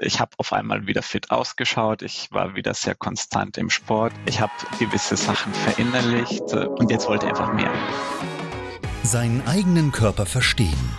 ich habe auf einmal wieder fit ausgeschaut, ich war wieder sehr konstant im Sport, ich habe gewisse Sachen verinnerlicht äh, und jetzt wollte ich einfach mehr. Seinen eigenen Körper verstehen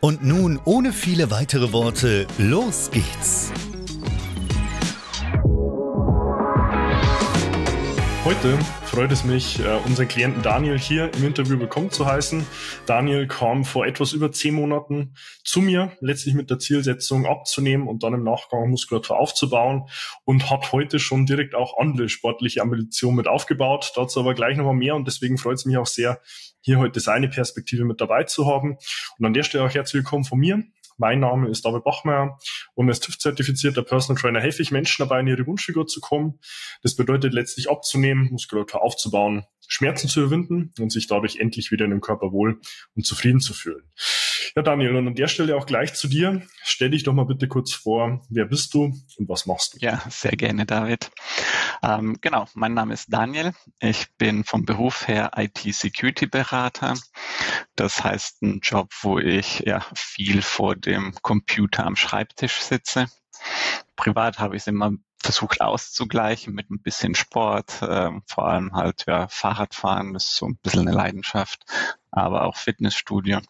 Und nun, ohne viele weitere Worte, los geht's! Heute freut es mich, äh, unseren Klienten Daniel hier im Interview willkommen zu heißen. Daniel kam vor etwas über zehn Monaten zu mir, letztlich mit der Zielsetzung abzunehmen und dann im Nachgang Muskulatur aufzubauen und hat heute schon direkt auch andere sportliche Ambitionen mit aufgebaut. Dazu aber gleich nochmal mehr und deswegen freut es mich auch sehr, hier heute seine Perspektive mit dabei zu haben. Und an der Stelle auch herzlich willkommen von mir. Mein Name ist David Bachmeier und als TÜV-zertifizierter Personal Trainer helfe ich Menschen dabei, in ihre Wunschfigur zu kommen. Das bedeutet letztlich abzunehmen, Muskulatur aufzubauen, Schmerzen zu überwinden und sich dadurch endlich wieder in dem Körper wohl und zufrieden zu fühlen. Ja, Daniel, und an der Stelle auch gleich zu dir. Stell dich doch mal bitte kurz vor, wer bist du und was machst du? Ja, sehr gerne, David. Ähm, genau, mein Name ist Daniel. Ich bin vom Beruf her IT-Security-Berater. Das heißt, ein Job, wo ich ja viel vor dem Computer am Schreibtisch sitze. Privat habe ich es immer versucht auszugleichen mit ein bisschen Sport, äh, vor allem halt ja Fahrradfahren, das ist so ein bisschen eine Leidenschaft, aber auch Fitnessstudio.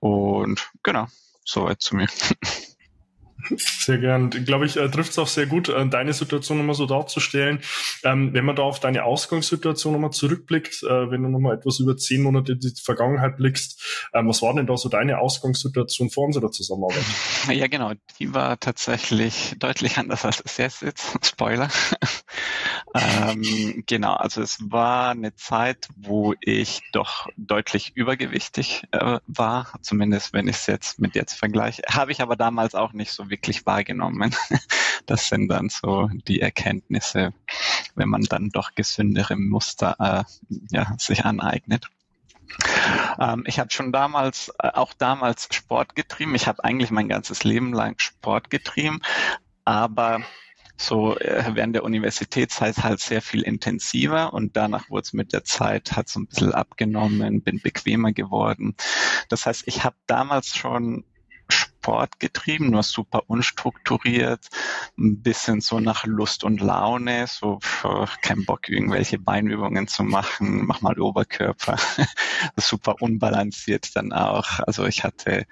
Und genau, soweit zu mir. Sehr gern. Glaube ich, äh, trifft es auch sehr gut, äh, deine Situation nochmal so darzustellen. Ähm, wenn man da auf deine Ausgangssituation nochmal zurückblickt, äh, wenn du nochmal etwas über zehn Monate in die Vergangenheit blickst, ähm, was war denn da so deine Ausgangssituation vor unserer Zusammenarbeit? Ja, genau. Die war tatsächlich deutlich anders als es jetzt ist. Spoiler. ähm, genau, also es war eine Zeit, wo ich doch deutlich übergewichtig äh, war, zumindest wenn ich es jetzt mit jetzt vergleiche. Habe ich aber damals auch nicht so wirklich wahrgenommen. Das sind dann so die Erkenntnisse, wenn man dann doch gesündere Muster äh, ja, sich aneignet. Ähm, ich habe schon damals, äh, auch damals Sport getrieben. Ich habe eigentlich mein ganzes Leben lang Sport getrieben, aber so äh, während der Universitätszeit halt sehr viel intensiver und danach wurde es mit der Zeit hat so ein bisschen abgenommen, bin bequemer geworden. Das heißt, ich habe damals schon Sport getrieben, nur super unstrukturiert, ein bisschen so nach Lust und Laune, so kein Bock, irgendwelche Beinübungen zu machen, mach mal Oberkörper, super unbalanciert dann auch. Also ich hatte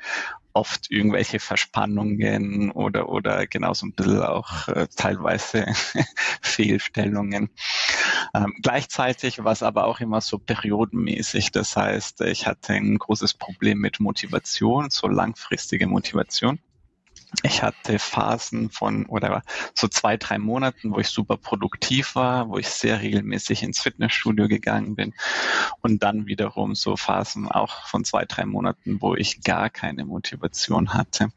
oft irgendwelche Verspannungen oder, oder genauso ein bisschen auch äh, teilweise Fehlstellungen. Ähm, gleichzeitig war es aber auch immer so periodenmäßig. Das heißt, ich hatte ein großes Problem mit Motivation, so langfristige Motivation. Ich hatte Phasen von oder so zwei, drei Monaten, wo ich super produktiv war, wo ich sehr regelmäßig ins Fitnessstudio gegangen bin und dann wiederum so Phasen auch von zwei, drei Monaten, wo ich gar keine Motivation hatte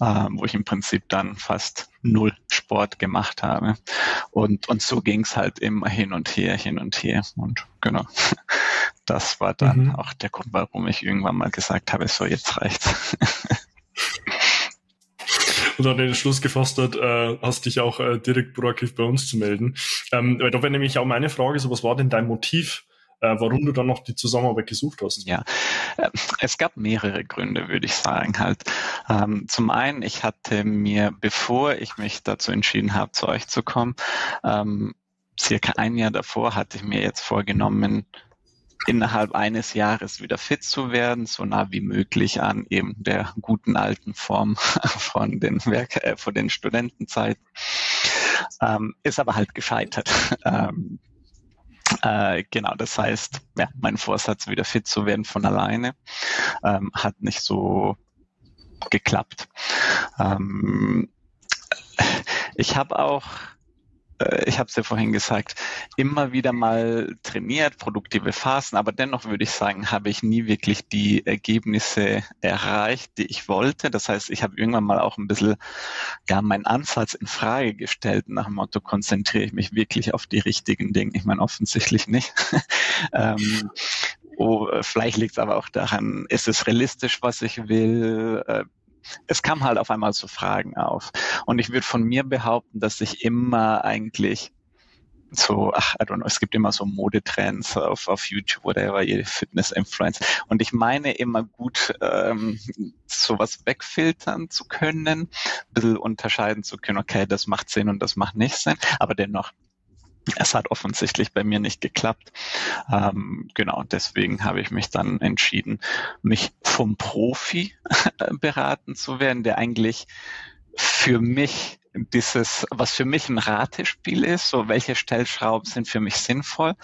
äh, wo ich im Prinzip dann fast null Sport gemacht habe. Und, und so ging es halt immer hin und her, hin und her. Und genau, das war dann mhm. auch der Grund, warum ich irgendwann mal gesagt habe, so jetzt reicht's. und dann den Schluss gefasst hat, äh, hast dich auch äh, direkt proaktiv bei uns zu melden. Ähm, weil da wäre nämlich auch meine Frage, so was war denn dein Motiv, äh, warum du dann noch die Zusammenarbeit gesucht hast. Ja, äh, es gab mehrere Gründe, würde ich sagen. Halt, ähm, zum einen, ich hatte mir, bevor ich mich dazu entschieden habe, zu euch zu kommen, ähm, circa ein Jahr davor hatte ich mir jetzt vorgenommen, innerhalb eines Jahres wieder fit zu werden, so nah wie möglich an eben der guten alten Form von den Werk äh, von den Studentenzeiten. Ähm, ist aber halt gescheitert. Ähm, äh, genau, das heißt, ja, mein Vorsatz, wieder fit zu werden von alleine, ähm, hat nicht so geklappt. Ähm, ich habe auch ich habe es ja vorhin gesagt, immer wieder mal trainiert, produktive Phasen, aber dennoch würde ich sagen, habe ich nie wirklich die Ergebnisse erreicht, die ich wollte. Das heißt, ich habe irgendwann mal auch ein bisschen ja, meinen Ansatz in Frage gestellt, nach dem Motto, konzentriere ich mich wirklich auf die richtigen Dinge. Ich meine, offensichtlich nicht. ähm, Oh, vielleicht liegt es aber auch daran, ist es realistisch, was ich will? Es kam halt auf einmal zu Fragen auf. Und ich würde von mir behaupten, dass ich immer eigentlich so, ach, I don't know, es gibt immer so Modetrends auf, auf YouTube oder jede Fitness-Influence. Und ich meine immer gut, ähm, sowas wegfiltern zu können, ein bisschen unterscheiden zu können, okay, das macht Sinn und das macht nicht Sinn, aber dennoch es hat offensichtlich bei mir nicht geklappt. Ähm, genau, deswegen habe ich mich dann entschieden, mich vom Profi beraten zu werden, der eigentlich für mich dieses, was für mich ein Ratespiel ist, so welche Stellschrauben sind für mich sinnvoll.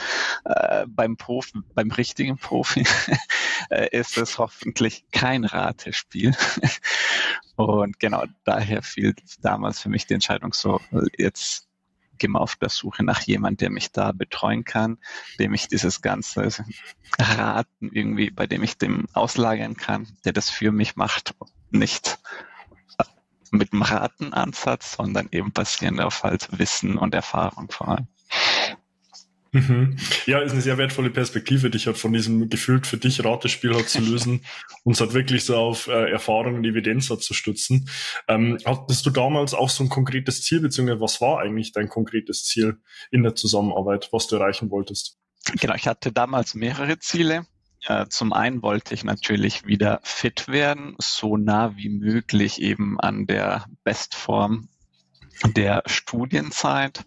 Äh, beim Profi, beim richtigen Profi äh, ist es hoffentlich kein Ratespiel. Und genau daher fiel damals für mich die Entscheidung so, jetzt immer auf der Suche nach jemand, der mich da betreuen kann, dem ich dieses ganze Raten irgendwie, bei dem ich dem auslagern kann, der das für mich macht, nicht mit dem Ratenansatz, sondern eben basierend auf halt Wissen und Erfahrung vor allem. Mhm. Ja, ist eine sehr wertvolle Perspektive, dich halt von diesem gefühlt für dich Ratespiel halt zu lösen und es halt wirklich so auf äh, Erfahrung und Evidenz halt zu stützen. Ähm, hattest du damals auch so ein konkretes Ziel, beziehungsweise was war eigentlich dein konkretes Ziel in der Zusammenarbeit, was du erreichen wolltest? Genau, ich hatte damals mehrere Ziele. Äh, zum einen wollte ich natürlich wieder fit werden, so nah wie möglich eben an der Bestform der Studienzeit.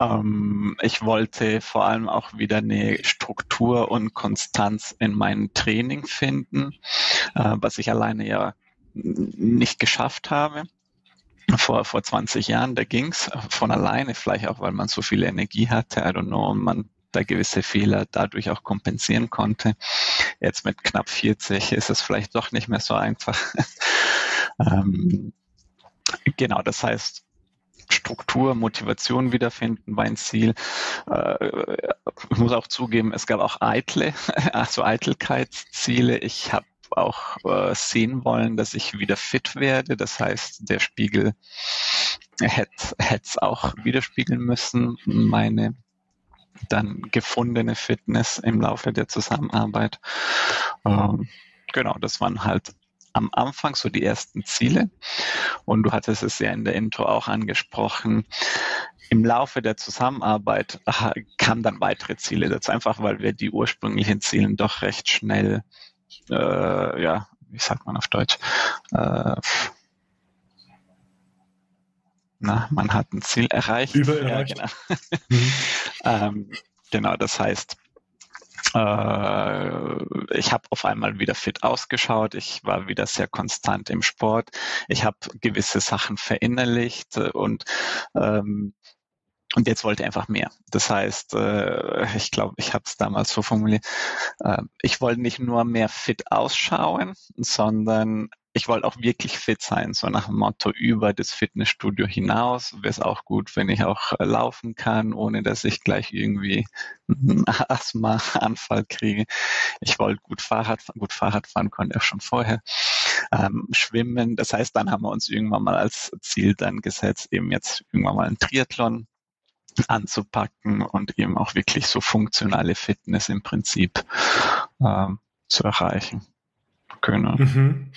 Ähm, ich wollte vor allem auch wieder eine Struktur und Konstanz in meinem Training finden, äh, was ich alleine ja nicht geschafft habe. Vor, vor 20 Jahren, da ging's von alleine, vielleicht auch, weil man so viel Energie hatte, I don't know, man da gewisse Fehler dadurch auch kompensieren konnte. Jetzt mit knapp 40 ist es vielleicht doch nicht mehr so einfach. ähm, genau, das heißt, Struktur, Motivation wiederfinden war ein Ziel. Äh, ich muss auch zugeben, es gab auch eitle, also Eitelkeitsziele. Ich habe auch äh, sehen wollen, dass ich wieder fit werde. Das heißt, der Spiegel hätte es auch widerspiegeln müssen, meine dann gefundene Fitness im Laufe der Zusammenarbeit. Ähm, genau, das waren halt am Anfang so die ersten Ziele. Und du hattest es ja in der Intro auch angesprochen. Im Laufe der Zusammenarbeit kamen dann weitere Ziele dazu, einfach weil wir die ursprünglichen Ziele doch recht schnell, äh, ja, wie sagt man auf Deutsch, äh, na, man hat ein Ziel erreicht. Übererreicht. Ja, genau. Mhm. ähm, genau, das heißt, ich habe auf einmal wieder fit ausgeschaut. Ich war wieder sehr konstant im Sport. Ich habe gewisse Sachen verinnerlicht und ähm, und jetzt wollte ich einfach mehr. Das heißt, äh, ich glaube, ich habe es damals so formuliert, äh, ich wollte nicht nur mehr fit ausschauen, sondern ich wollte auch wirklich fit sein, so nach dem Motto über das Fitnessstudio hinaus. Wäre es auch gut, wenn ich auch äh, laufen kann, ohne dass ich gleich irgendwie einen Asthma-Anfall kriege. Ich wollte gut Fahrrad fahren, gut Fahrrad fahren konnte ich schon vorher. Ähm, schwimmen, das heißt, dann haben wir uns irgendwann mal als Ziel dann gesetzt, eben jetzt irgendwann mal ein Triathlon anzupacken und eben auch wirklich so funktionale Fitness im Prinzip ähm, zu erreichen können. Mhm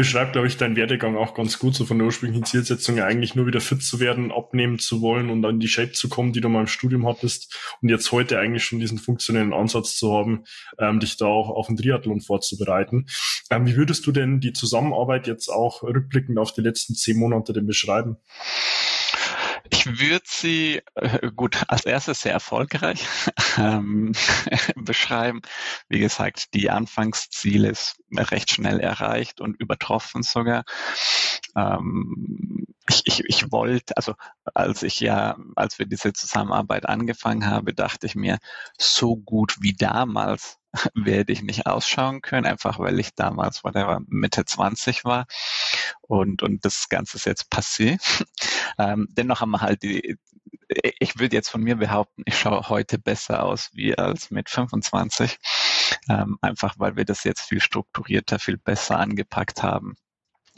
beschreibt, glaube ich, dein Werdegang auch ganz gut, so von der ursprünglichen Zielsetzung eigentlich nur wieder fit zu werden, abnehmen zu wollen und dann die Shape zu kommen, die du mal im Studium hattest und jetzt heute eigentlich schon diesen funktionellen Ansatz zu haben, ähm, dich da auch auf den Triathlon vorzubereiten. Ähm, wie würdest du denn die Zusammenarbeit jetzt auch rückblickend auf die letzten zehn Monate denn beschreiben? Ich würde sie äh, gut als erstes sehr erfolgreich ähm, beschreiben. Wie gesagt, die Anfangsziele ist recht schnell erreicht und übertroffen sogar. Ähm, ich, ich, ich wollte, also als ich ja, als wir diese Zusammenarbeit angefangen habe, dachte ich mir, so gut wie damals werde ich nicht ausschauen können, einfach weil ich damals, whatever, Mitte 20 war und, und das Ganze ist jetzt passé. Ähm, dennoch haben wir halt die, ich würde jetzt von mir behaupten, ich schaue heute besser aus wie als mit 25, ähm, einfach weil wir das jetzt viel strukturierter, viel besser angepackt haben,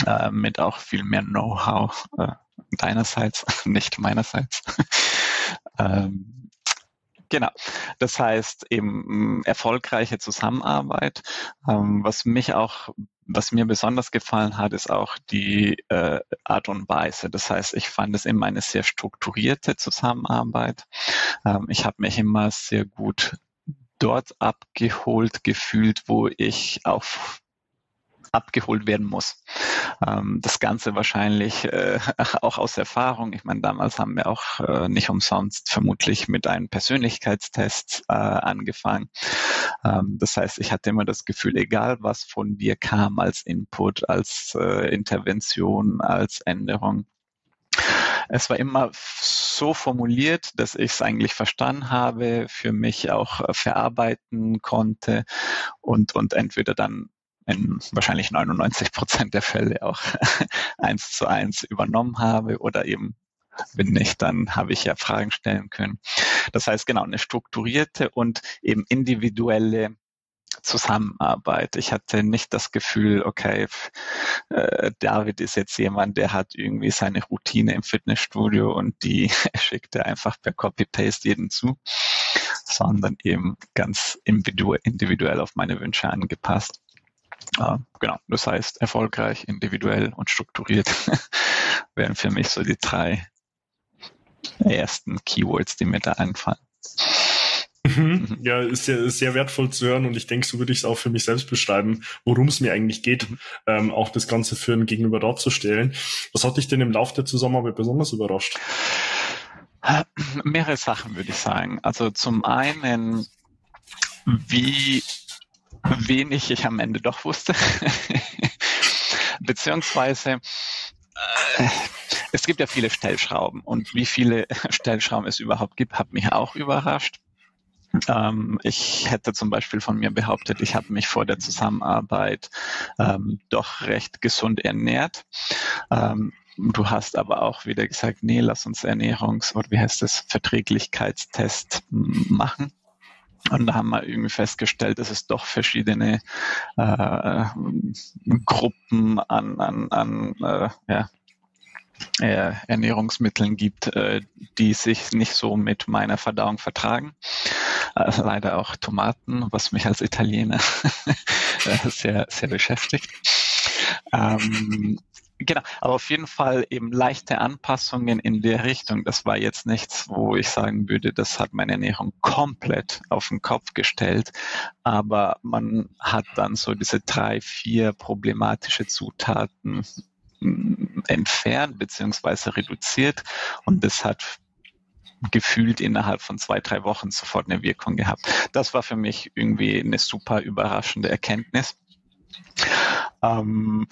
äh, mit auch viel mehr Know-how äh, deinerseits, nicht meinerseits. ähm, Genau. Das heißt eben erfolgreiche Zusammenarbeit. Ähm, was mich auch, was mir besonders gefallen hat, ist auch die äh, Art und Weise. Das heißt, ich fand es immer eine sehr strukturierte Zusammenarbeit. Ähm, ich habe mich immer sehr gut dort abgeholt gefühlt, wo ich auch abgeholt werden muss. Ähm, das Ganze wahrscheinlich äh, auch aus Erfahrung. Ich meine, damals haben wir auch äh, nicht umsonst vermutlich mit einem Persönlichkeitstest äh, angefangen. Ähm, das heißt, ich hatte immer das Gefühl, egal was von dir kam als Input, als äh, Intervention, als Änderung, es war immer so formuliert, dass ich es eigentlich verstanden habe, für mich auch äh, verarbeiten konnte und, und entweder dann in wahrscheinlich 99 Prozent der Fälle auch eins zu eins übernommen habe oder eben wenn nicht, dann habe ich ja Fragen stellen können. Das heißt genau eine strukturierte und eben individuelle Zusammenarbeit. Ich hatte nicht das Gefühl, okay, äh, David ist jetzt jemand, der hat irgendwie seine Routine im Fitnessstudio und die schickt er einfach per Copy-Paste jeden zu, sondern eben ganz individuell auf meine Wünsche angepasst. Äh, genau, das heißt erfolgreich, individuell und strukturiert wären für mich so die drei ersten Keywords, die mir da einfallen. Mhm. mhm. Ja, ist sehr, sehr wertvoll zu hören und ich denke, so würde ich es auch für mich selbst beschreiben, worum es mir eigentlich geht, mhm. ähm, auch das Ganze für ein Gegenüber darzustellen. Was hat dich denn im Laufe der Zusammenarbeit besonders überrascht? Mehrere Sachen würde ich sagen. Also zum einen, wie wenig ich am Ende doch wusste. Beziehungsweise äh, es gibt ja viele Stellschrauben und wie viele Stellschrauben es überhaupt gibt, hat mich auch überrascht. Ähm, ich hätte zum Beispiel von mir behauptet, ich habe mich vor der Zusammenarbeit ähm, doch recht gesund ernährt. Ähm, du hast aber auch wieder gesagt, nee, lass uns Ernährungs- oder wie heißt es, Verträglichkeitstest machen. Und da haben wir irgendwie festgestellt, dass es doch verschiedene äh, Gruppen an, an, an äh, ja, äh, Ernährungsmitteln gibt, äh, die sich nicht so mit meiner Verdauung vertragen. Äh, leider auch Tomaten, was mich als Italiener sehr, sehr beschäftigt. Ähm, Genau, aber auf jeden Fall eben leichte Anpassungen in der Richtung. Das war jetzt nichts, wo ich sagen würde, das hat meine Ernährung komplett auf den Kopf gestellt. Aber man hat dann so diese drei, vier problematische Zutaten hm, entfernt beziehungsweise reduziert und das hat gefühlt innerhalb von zwei, drei Wochen sofort eine Wirkung gehabt. Das war für mich irgendwie eine super überraschende Erkenntnis. Ähm,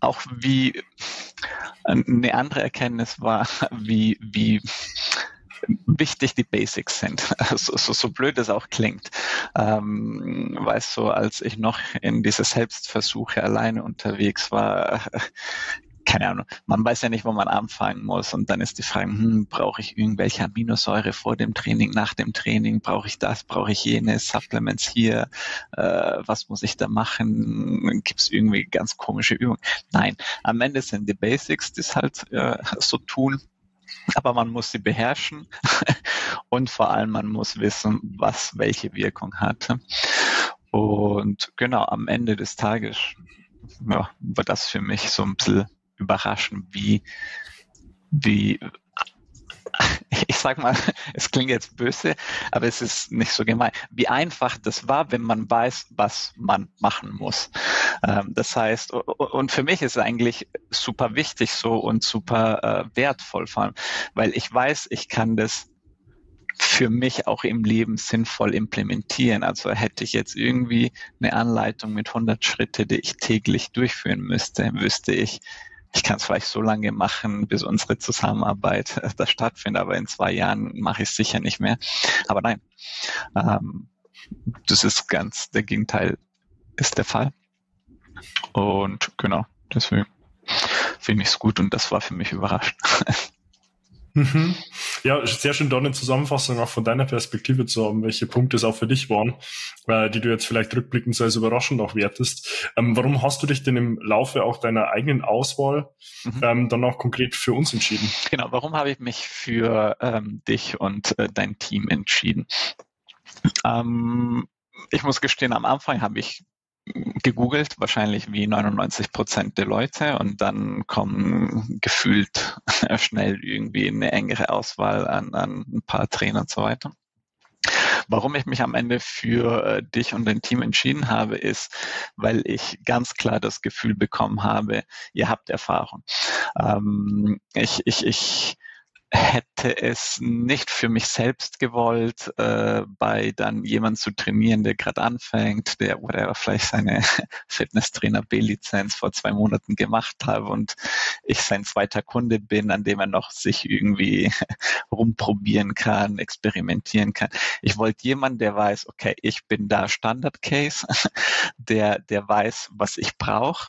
auch wie eine andere Erkenntnis war, wie, wie wichtig die Basics sind. So, so, so blöd es auch klingt. Ähm, weißt du, als ich noch in diese Selbstversuche alleine unterwegs war, keine Ahnung, man weiß ja nicht, wo man anfangen muss. Und dann ist die Frage, hm, brauche ich irgendwelche Aminosäure vor dem Training, nach dem Training? Brauche ich das? Brauche ich jenes? Supplements hier? Äh, was muss ich da machen? Gibt es irgendwie ganz komische Übungen? Nein, am Ende sind die Basics, die es halt äh, so tun. Aber man muss sie beherrschen und vor allem man muss wissen, was welche Wirkung hat. Und genau, am Ende des Tages ja, war das für mich so ein bisschen überraschen, wie, wie ich sag mal, es klingt jetzt böse, aber es ist nicht so gemein, wie einfach das war, wenn man weiß, was man machen muss. Ähm, das heißt, und für mich ist es eigentlich super wichtig so und super äh, wertvoll, vor allem, weil ich weiß, ich kann das für mich auch im Leben sinnvoll implementieren. Also hätte ich jetzt irgendwie eine Anleitung mit 100 Schritte, die ich täglich durchführen müsste, wüsste ich, ich kann es vielleicht so lange machen, bis unsere Zusammenarbeit äh, da stattfindet, aber in zwei Jahren mache ich es sicher nicht mehr. Aber nein, ähm, das ist ganz, der Gegenteil ist der Fall. Und genau, deswegen finde ich es gut und das war für mich überraschend. Mhm. Ja, sehr schön, da eine Zusammenfassung auch von deiner Perspektive zu haben, welche Punkte es auch für dich waren, äh, die du jetzt vielleicht rückblickend so als überraschend auch wertest. Ähm, warum hast du dich denn im Laufe auch deiner eigenen Auswahl mhm. ähm, dann auch konkret für uns entschieden? Genau, warum habe ich mich für ähm, dich und äh, dein Team entschieden? Ähm, ich muss gestehen, am Anfang habe ich gegoogelt, wahrscheinlich wie 99 Prozent der Leute und dann kommen gefühlt schnell irgendwie eine engere Auswahl an, an ein paar Trainer und so weiter. Warum ich mich am Ende für äh, dich und dein Team entschieden habe, ist, weil ich ganz klar das Gefühl bekommen habe, ihr habt Erfahrung. Ähm, ich, ich, ich hätte es nicht für mich selbst gewollt, äh, bei dann jemand zu trainieren, der gerade anfängt, der whatever vielleicht seine Fitnesstrainer B-Lizenz vor zwei Monaten gemacht habe und ich sein zweiter Kunde bin, an dem er noch sich irgendwie rumprobieren kann, experimentieren kann. Ich wollte jemanden, der weiß, okay, ich bin da Standard Case, der, der weiß, was ich brauche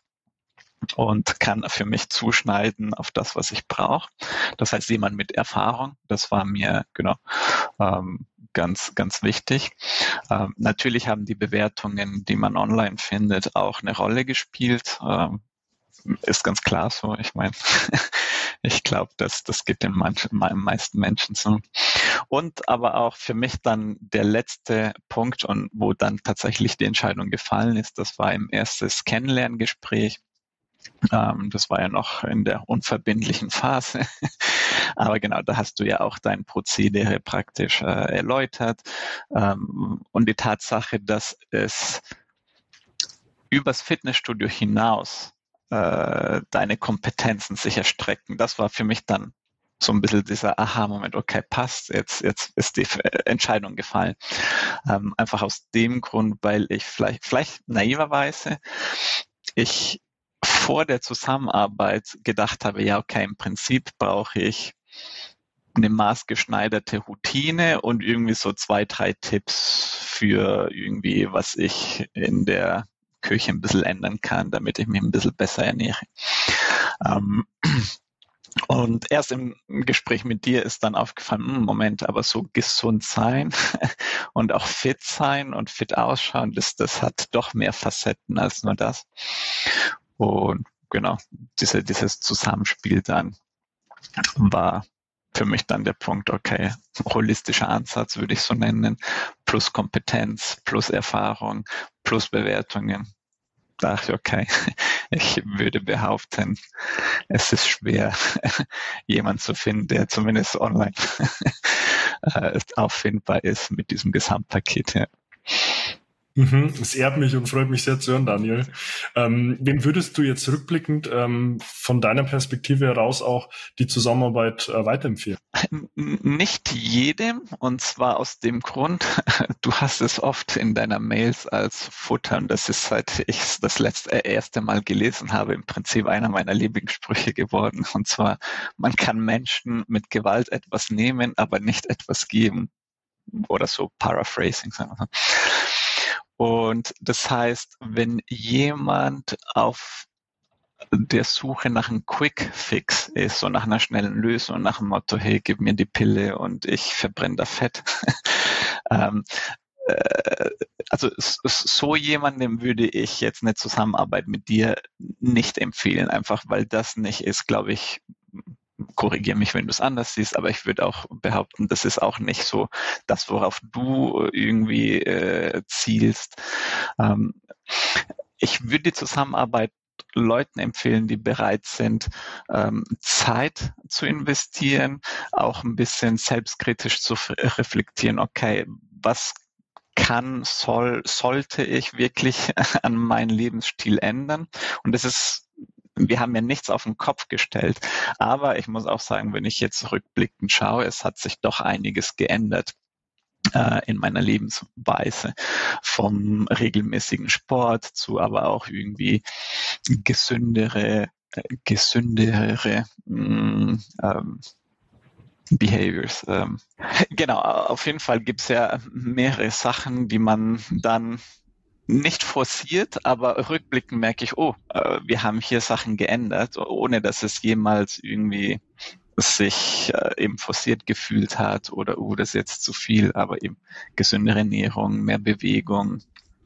und kann für mich zuschneiden auf das, was ich brauche. Das heißt, jemand mit Erfahrung, das war mir genau ähm, ganz, ganz wichtig. Ähm, natürlich haben die Bewertungen, die man online findet, auch eine Rolle gespielt. Ähm, ist ganz klar so. Ich meine, ich glaube, dass das geht den manchen, meisten Menschen so. Und aber auch für mich dann der letzte Punkt und wo dann tatsächlich die Entscheidung gefallen ist, das war im ersten Kennenlerngespräch ähm, das war ja noch in der unverbindlichen Phase. Aber genau, da hast du ja auch dein Prozedere praktisch äh, erläutert. Ähm, und die Tatsache, dass es übers Fitnessstudio hinaus äh, deine Kompetenzen sich erstrecken, das war für mich dann so ein bisschen dieser Aha-Moment, okay, passt, jetzt, jetzt ist die Entscheidung gefallen. Ähm, einfach aus dem Grund, weil ich vielleicht, vielleicht naiverweise, ich vor der Zusammenarbeit gedacht habe, ja, okay, im Prinzip brauche ich eine maßgeschneiderte Routine und irgendwie so zwei, drei Tipps für irgendwie, was ich in der Küche ein bisschen ändern kann, damit ich mich ein bisschen besser ernähre. Ähm, und erst im Gespräch mit dir ist dann aufgefallen, hm, Moment, aber so gesund sein und auch fit sein und fit ausschauen, das, das hat doch mehr Facetten als nur das. Und genau, diese, dieses Zusammenspiel dann war für mich dann der Punkt, okay, holistischer Ansatz würde ich so nennen, plus Kompetenz, plus Erfahrung, plus Bewertungen. Da dachte ich, okay, ich würde behaupten, es ist schwer, jemand zu finden, der zumindest online äh, auffindbar ist mit diesem Gesamtpaket. Ja. Mhm, es ehrt mich und freut mich sehr zu hören, Daniel. Ähm, wem würdest du jetzt rückblickend ähm, von deiner Perspektive heraus auch die Zusammenarbeit äh, weiterempfehlen? Nicht jedem, und zwar aus dem Grund, du hast es oft in deiner Mails als Futter, und das ist seit ich das letzte äh, erste Mal gelesen habe, im Prinzip einer meiner Lieblingssprüche geworden. Und zwar, man kann Menschen mit Gewalt etwas nehmen, aber nicht etwas geben. Oder so Paraphrasing. Sagen wir. Und das heißt, wenn jemand auf der Suche nach einem Quick Fix ist, so nach einer schnellen Lösung, nach dem Motto, hey, gib mir die Pille und ich verbrenne da Fett. ähm, äh, also so jemandem würde ich jetzt eine Zusammenarbeit mit dir nicht empfehlen, einfach weil das nicht ist, glaube ich, korrigiere mich, wenn du es anders siehst, aber ich würde auch behaupten, das ist auch nicht so das, worauf du irgendwie äh, zielst. Ähm, ich würde die Zusammenarbeit Leuten empfehlen, die bereit sind, ähm, Zeit zu investieren, auch ein bisschen selbstkritisch zu reflektieren, okay, was kann, soll, sollte ich wirklich an meinen Lebensstil ändern? Und das ist wir haben ja nichts auf den Kopf gestellt. Aber ich muss auch sagen, wenn ich jetzt rückblickend schaue, es hat sich doch einiges geändert äh, in meiner Lebensweise. Vom regelmäßigen Sport zu aber auch irgendwie gesündere, äh, gesündere mm, ähm, Behaviors. Ähm, genau, auf jeden Fall gibt's ja mehrere Sachen, die man dann nicht forciert, aber rückblickend merke ich, oh, äh, wir haben hier Sachen geändert, ohne dass es jemals irgendwie sich äh, eben forciert gefühlt hat oder, oh, das ist jetzt zu viel, aber eben gesündere Ernährung, mehr Bewegung,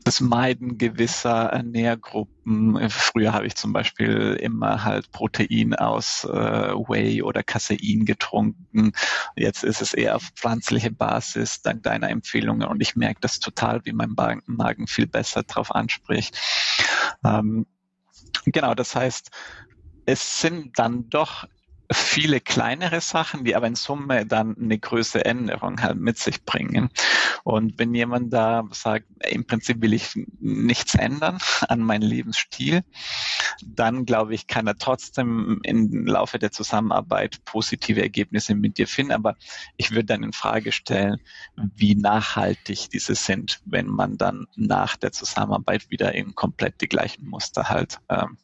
das Meiden gewisser Nährgruppen. Früher habe ich zum Beispiel immer halt Protein aus äh, Whey oder Casein getrunken. Jetzt ist es eher auf pflanzliche Basis, dank deiner Empfehlungen. Und ich merke das total, wie mein Magen viel besser drauf anspricht. Ähm, genau, das heißt, es sind dann doch viele kleinere Sachen, die aber in Summe dann eine größere Änderung halt mit sich bringen. Und wenn jemand da sagt, im Prinzip will ich nichts ändern an meinem Lebensstil, dann glaube ich, kann er trotzdem im Laufe der Zusammenarbeit positive Ergebnisse mit dir finden. Aber ich würde dann in Frage stellen, wie nachhaltig diese sind, wenn man dann nach der Zusammenarbeit wieder in komplett die gleichen Muster halt ähm,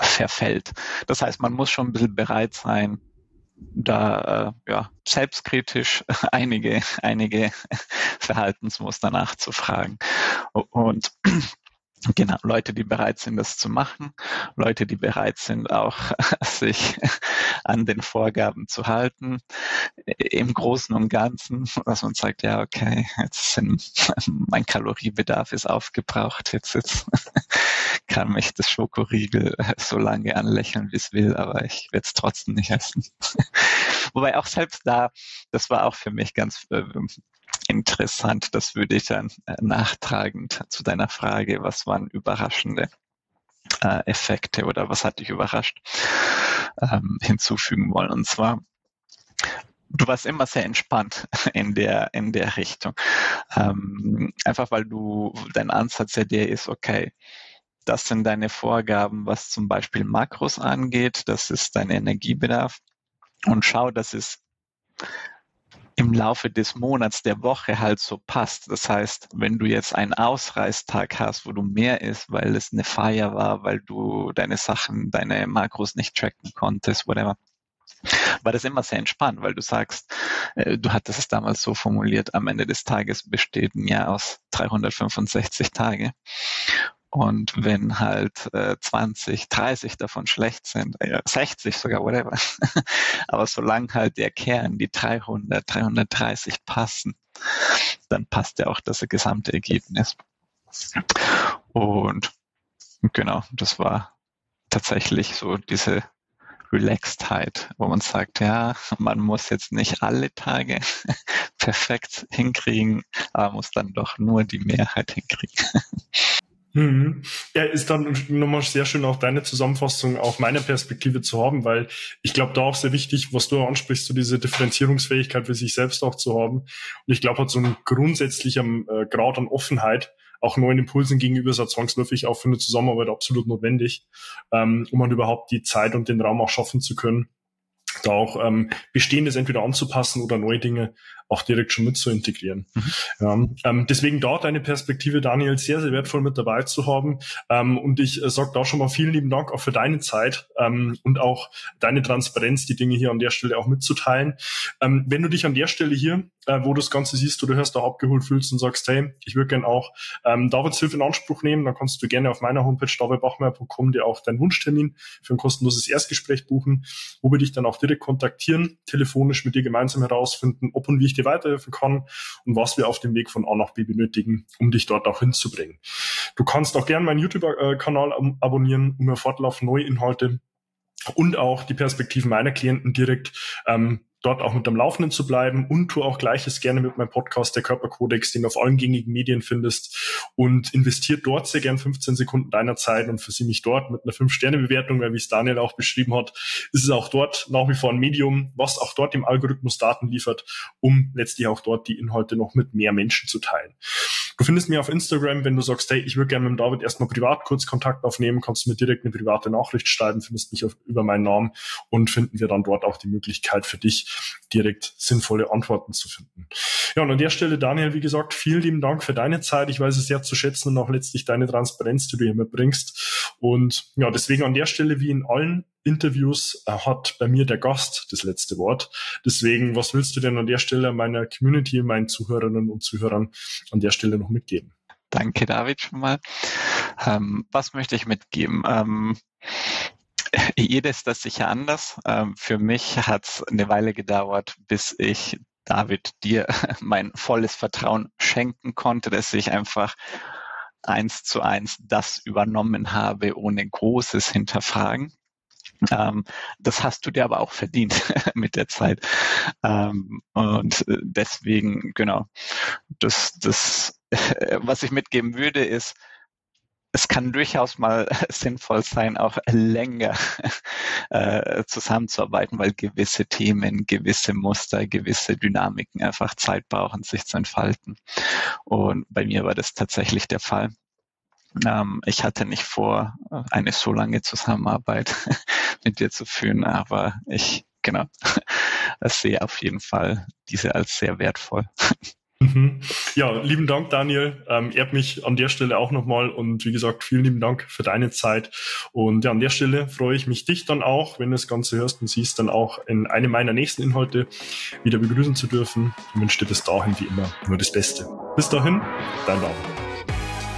verfällt. Das heißt, man muss schon ein bisschen bereit sein, da äh, ja, selbstkritisch einige, einige Verhaltensmuster nachzufragen. Und Genau, Leute, die bereit sind, das zu machen, Leute, die bereit sind, auch sich an den Vorgaben zu halten, im Großen und Ganzen, dass man sagt, ja, okay, jetzt sind, mein Kaloriebedarf ist aufgebraucht, jetzt, jetzt kann mich das Schokoriegel so lange anlächeln, wie es will, aber ich werde es trotzdem nicht essen. Wobei auch selbst da, das war auch für mich ganz äh, interessant. Das würde ich dann äh, nachtragend zu deiner Frage, was waren überraschende äh, Effekte oder was hat dich überrascht, ähm, hinzufügen wollen. Und zwar, du warst immer sehr entspannt in der, in der Richtung. Ähm, einfach weil du, dein Ansatz ja der ist, okay, das sind deine Vorgaben, was zum Beispiel Makros angeht, das ist dein Energiebedarf und schau, dass es im Laufe des Monats, der Woche halt so passt. Das heißt, wenn du jetzt einen Ausreißtag hast, wo du mehr isst, weil es eine Feier war, weil du deine Sachen, deine Makros nicht tracken konntest, whatever, war das immer sehr entspannt, weil du sagst, äh, du hattest es damals so formuliert, am Ende des Tages besteht ein Jahr aus 365 Tage. Und wenn halt äh, 20, 30 davon schlecht sind, äh, 60 sogar, whatever. Aber solange halt der Kern, die 300, 330 passen, dann passt ja auch das gesamte Ergebnis. Und genau, das war tatsächlich so diese Relaxedheit, wo man sagt, ja, man muss jetzt nicht alle Tage perfekt hinkriegen, aber muss dann doch nur die Mehrheit hinkriegen. Mhm. Ja, ist dann nochmal sehr schön auch deine Zusammenfassung auch meine Perspektive zu haben, weil ich glaube, da auch sehr wichtig, was du ansprichst, so diese Differenzierungsfähigkeit für sich selbst auch zu haben. Und ich glaube, hat so ein grundsätzlicher äh, Grad an Offenheit auch neuen Impulsen gegenüber ist ja zwangsläufig auch für eine Zusammenarbeit absolut notwendig, ähm, um man überhaupt die Zeit und den Raum auch schaffen zu können, da auch ähm, Bestehendes entweder anzupassen oder neue Dinge auch direkt schon mit zu integrieren. Mhm. Ja, ähm, deswegen dort eine Perspektive, Daniel, sehr, sehr wertvoll mit dabei zu haben. Ähm, und ich äh, sage da schon mal vielen lieben Dank auch für deine Zeit ähm, und auch deine Transparenz, die Dinge hier an der Stelle auch mitzuteilen. Ähm, wenn du dich an der Stelle hier, äh, wo du das Ganze siehst, oder hörst, auch abgeholt fühlst und sagst, hey, ich würde gerne auch ähm, Davids Hilfe in Anspruch nehmen, dann kannst du gerne auf meiner Homepage davidbachmeier.com dir auch deinen Wunschtermin für ein kostenloses Erstgespräch buchen, wo wir dich dann auch direkt kontaktieren, telefonisch mit dir gemeinsam herausfinden, ob und wie ich dir weiterhelfen kann und was wir auf dem Weg von A nach B benötigen, um dich dort auch hinzubringen. Du kannst auch gerne meinen YouTube-Kanal abonnieren, um mir fortlaufend neue Inhalte und auch die Perspektiven meiner Klienten direkt ähm, dort auch mit am Laufenden zu bleiben und tu auch gleiches gerne mit meinem Podcast, der Körperkodex, den du auf allen gängigen Medien findest und investiert dort sehr gern 15 Sekunden deiner Zeit und für sie mich dort mit einer 5-Sterne-Bewertung, weil wie es Daniel auch beschrieben hat, ist es auch dort nach wie vor ein Medium, was auch dort dem Algorithmus Daten liefert, um letztlich auch dort die Inhalte noch mit mehr Menschen zu teilen. Du findest mich auf Instagram, wenn du sagst, hey, ich würde gerne mit dem David erstmal privat kurz Kontakt aufnehmen, kannst du mir direkt eine private Nachricht schreiben, findest mich auf, über meinen Namen und finden wir dann dort auch die Möglichkeit für dich, direkt sinnvolle Antworten zu finden. Ja, und an der Stelle, Daniel, wie gesagt, vielen lieben Dank für deine Zeit. Ich weiß es sehr zu schätzen und auch letztlich deine Transparenz, die du hier mitbringst. Und ja, deswegen an der Stelle, wie in allen Interviews äh, hat bei mir der Gast das letzte Wort. Deswegen, was willst du denn an der Stelle meiner Community, meinen Zuhörerinnen und Zuhörern an der Stelle noch mitgeben? Danke, David, schon mal. Ähm, was möchte ich mitgeben? Ähm, jedes das sicher anders. Ähm, für mich hat es eine Weile gedauert, bis ich David dir mein volles Vertrauen schenken konnte, dass ich einfach eins zu eins das übernommen habe, ohne großes Hinterfragen. Ähm, das hast du dir aber auch verdient mit der Zeit. Ähm, und äh, deswegen, genau, das, das, was ich mitgeben würde, ist, es kann durchaus mal sinnvoll sein, auch länger äh, zusammenzuarbeiten, weil gewisse Themen, gewisse Muster, gewisse Dynamiken einfach Zeit brauchen, sich zu entfalten. Und bei mir war das tatsächlich der Fall. Ähm, ich hatte nicht vor, eine so lange Zusammenarbeit mit dir zu führen, aber ich, genau, sehe auf jeden Fall diese als sehr wertvoll. Mhm. Ja, lieben Dank, Daniel. Ähm, ehrt mich an der Stelle auch nochmal und wie gesagt, vielen lieben Dank für deine Zeit. Und ja, an der Stelle freue ich mich, dich dann auch, wenn du das Ganze hörst und siehst, dann auch in einem meiner nächsten Inhalte wieder begrüßen zu dürfen. Ich wünsche dir bis dahin wie immer nur das Beste. Bis dahin, dein David.